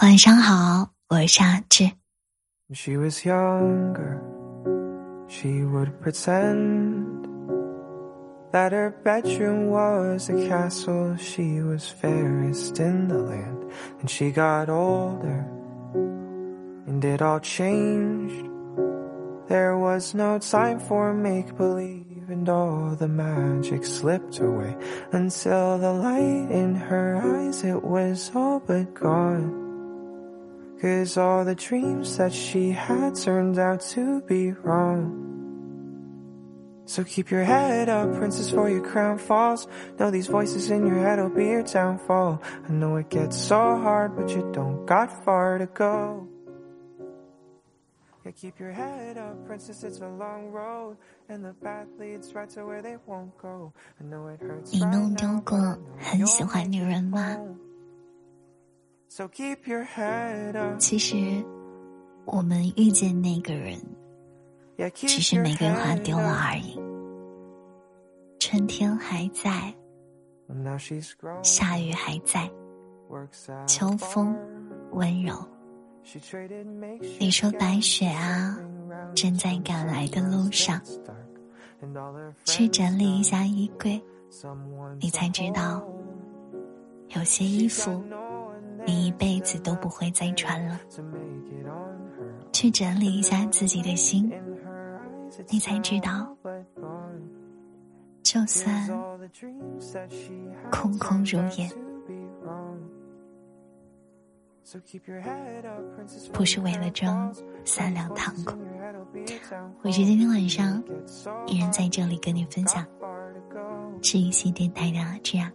晚上好，我是阿志。 When she was younger, she would pretend that her bedroom was a castle. She was fairest in the land. And she got older, and it all changed. There was no time for make believe, and all the magic slipped away until the light in her eyes, it was all but gone. Cause all the dreams that she had turned out to be wrong. So keep your head up, princess, for your crown falls. Know these voices in your head will be your downfall. I know it gets so hard, but you don't got far to go. Yeah, keep your head up, princess, it's a long road. And the path leads right to where they won't go. I know it hurts 你 right 弄丢 now, 过 but I know 很 you'll 喜欢女 make 人 it 吗？ 其实我们遇见那个人，只是玫瑰花丢了而已。春天还在，下雨还在，秋风温柔。你说白雪啊，正在赶来的路上，去整理一下衣柜，你才知道有些衣服。你一辈子都不会再穿了。去整理一下自己的心，你才知道，就算空空如也，不是为了争三两糖果。我是今天晚上依然在这里跟你分享，治愈系电台的这样、啊。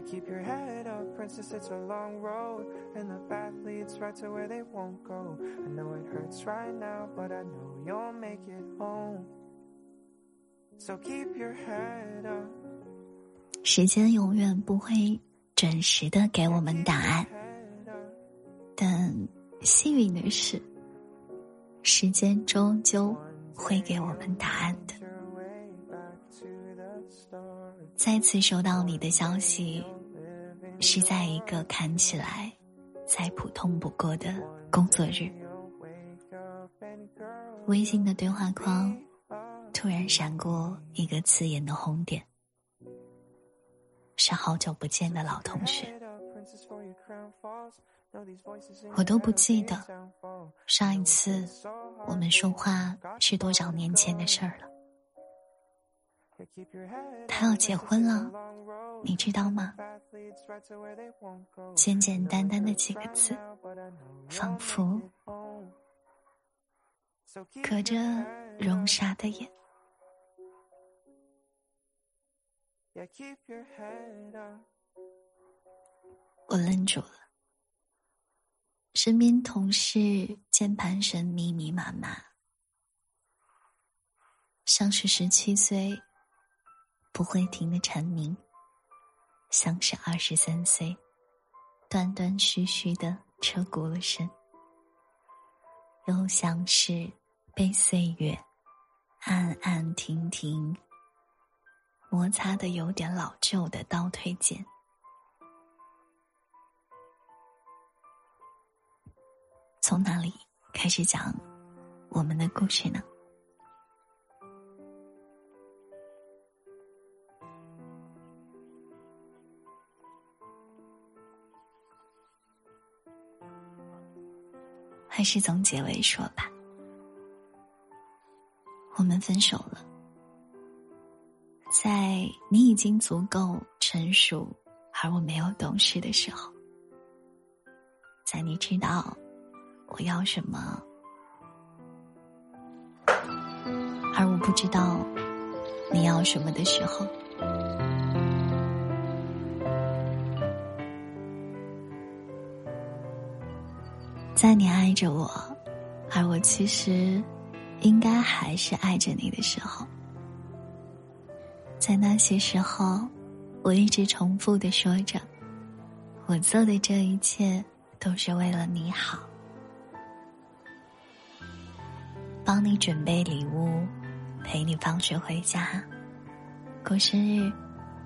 Keep your head up, princess, it's a long road. And the path leads right to where they won't go. I know it hurts right now, but I know you'll make it home. So keep your head up. 时间永远不会准时的给我们答案，但幸运的是，时间终究会给我们答案的。再次收到你的消息，是在一个看起来再普通不过的工作日。微信的对话框突然闪过一个刺眼的红点是好久不见的老同学。我都不记得上一次我们说话是多少年前的事儿了。他要结婚了，你知道吗？简简单单的几个字，仿佛隔着容纱的眼。我愣住了，身边同事、键盘神、密密麻麻，像是十七岁。不会停的蝉鸣，像是二十三岁断断续续的车轱辘声，又像是被岁月暗暗停停摩擦的有点老旧的倒退键。从哪里开始讲我们的故事呢？还是从结尾说吧。我们分手了，在你已经足够成熟，而我没有懂事的时候，在你知道我要什么，而我不知道你要什么的时候，在你爱着我，而我其实应该还是爱着你的时候，在那些时候，我一直重复的说着，我做的这一切都是为了你好。帮你准备礼物，陪你放学回家，过生日，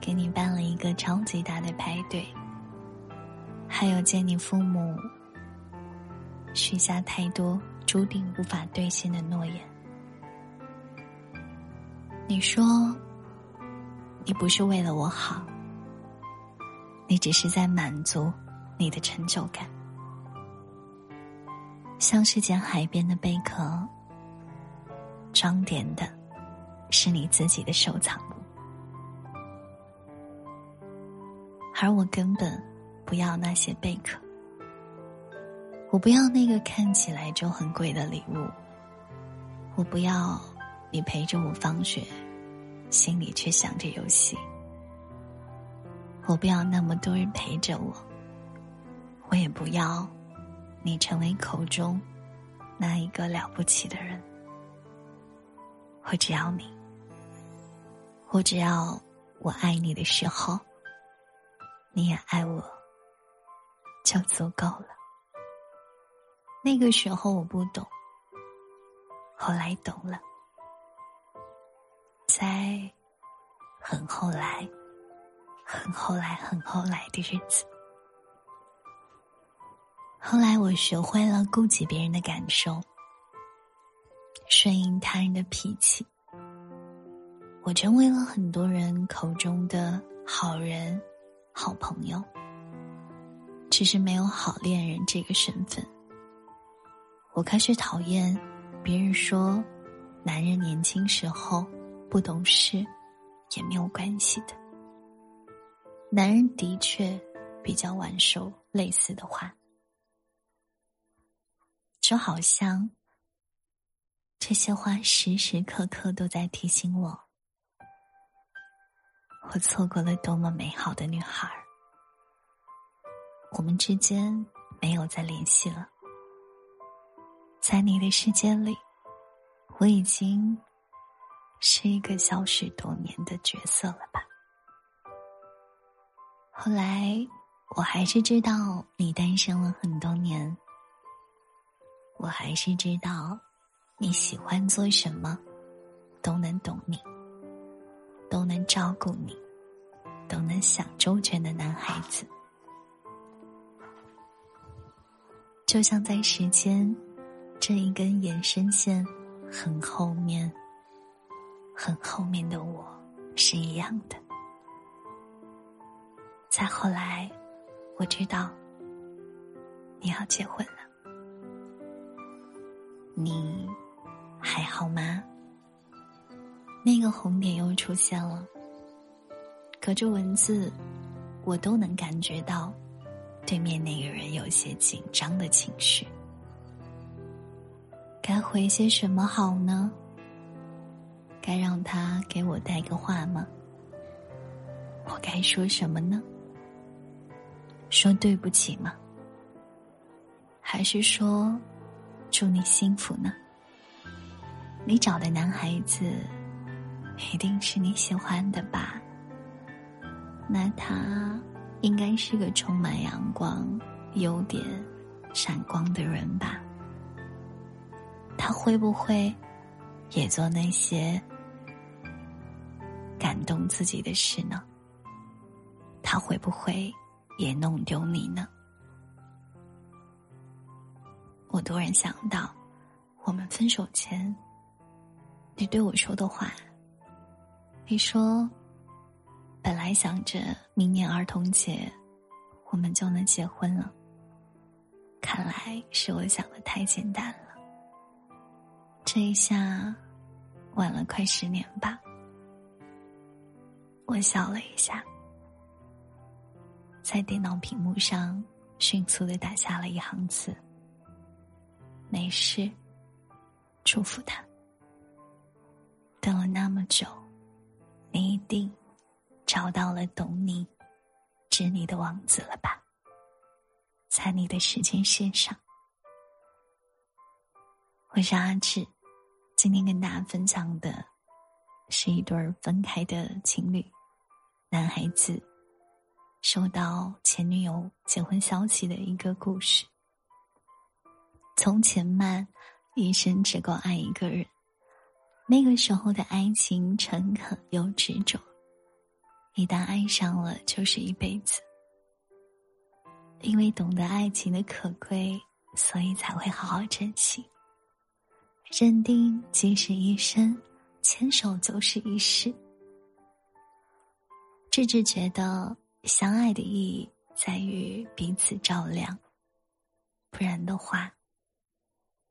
给你办了一个超级大的派对，还有见你父母，许下太多注定无法兑现的诺言。你说，你不是为了我好，你只是在满足你的成就感，像是捡海边的贝壳，装点的是你自己的收藏物，而我根本不要那些贝壳。我不要那个看起来就很贵的礼物。我不要你陪着我放学，心里却想着游戏。我不要那么多人陪着我。我也不要你成为口中那一个了不起的人。我只要你。我只要我爱你的时候，你也爱我，就足够了。那个时候我不懂，后来懂了，在很后来、很后来、很后来的日子，后来我学会了顾及别人的感受，顺应他人的脾气，我成为了很多人口中的好人、好朋友，只是没有好恋人这个身份。我开始讨厌别人说，男人年轻时候不懂事也没有关系的。男人的确比较晚熟，类似的话，就好像这些话时时刻刻都在提醒我，我错过了多么美好的女孩儿。我们之间没有再联系了。在你的世界里，我已经是一个消失多年的角色了吧？后来，我还是知道你单身了很多年。我还是知道你喜欢做什么，都能懂你，都能照顾你，都能想周全的男孩子，就像在时间。这一根延伸线很后面，很后面的我是一样的。再后来，我知道你要结婚了，你还好吗？那个红点又出现了，隔着文字，我都能感觉到对面那个人有些紧张的情绪。该回些什么好呢？该让他给我带个话吗？我该说什么呢？说对不起吗？还是说祝你幸福呢？你找的男孩子一定是你喜欢的吧？那他应该是个充满阳光、优点闪光的人吧？他会不会也做那些感动自己的事呢？他会不会也弄丢你呢？我突然想到，我们分手前你对我说的话。你说，本来想着明年儿童节我们就能结婚了，看来是我想的太简单了。这一下，晚了快十年吧。我笑了一下，在电脑屏幕上迅速的打下了一行字：“没事，祝福他。”等了那么久，你一定找到了懂你、知你的王子了吧？在你的时间线上，我是阿志。今天跟大家分享的是一对分开的情侣，男孩子收到前女友结婚消息的一个故事。从前慢，一生只够爱一个人。那个时候的爱情诚恳又执着，一旦爱上了，就是一辈子。因为懂得爱情的可贵所以才会好好珍惜。认定即是一生，牵手就是一世。智智觉得，相爱的意义在于彼此照亮。不然的话，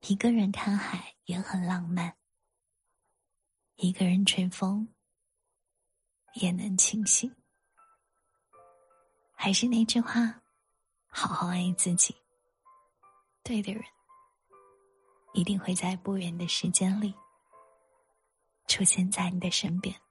一个人看海也很浪漫，一个人吹风也能清醒。还是那句话，好好爱自己。对的人，一定会在不远的时间里出现在你的身边。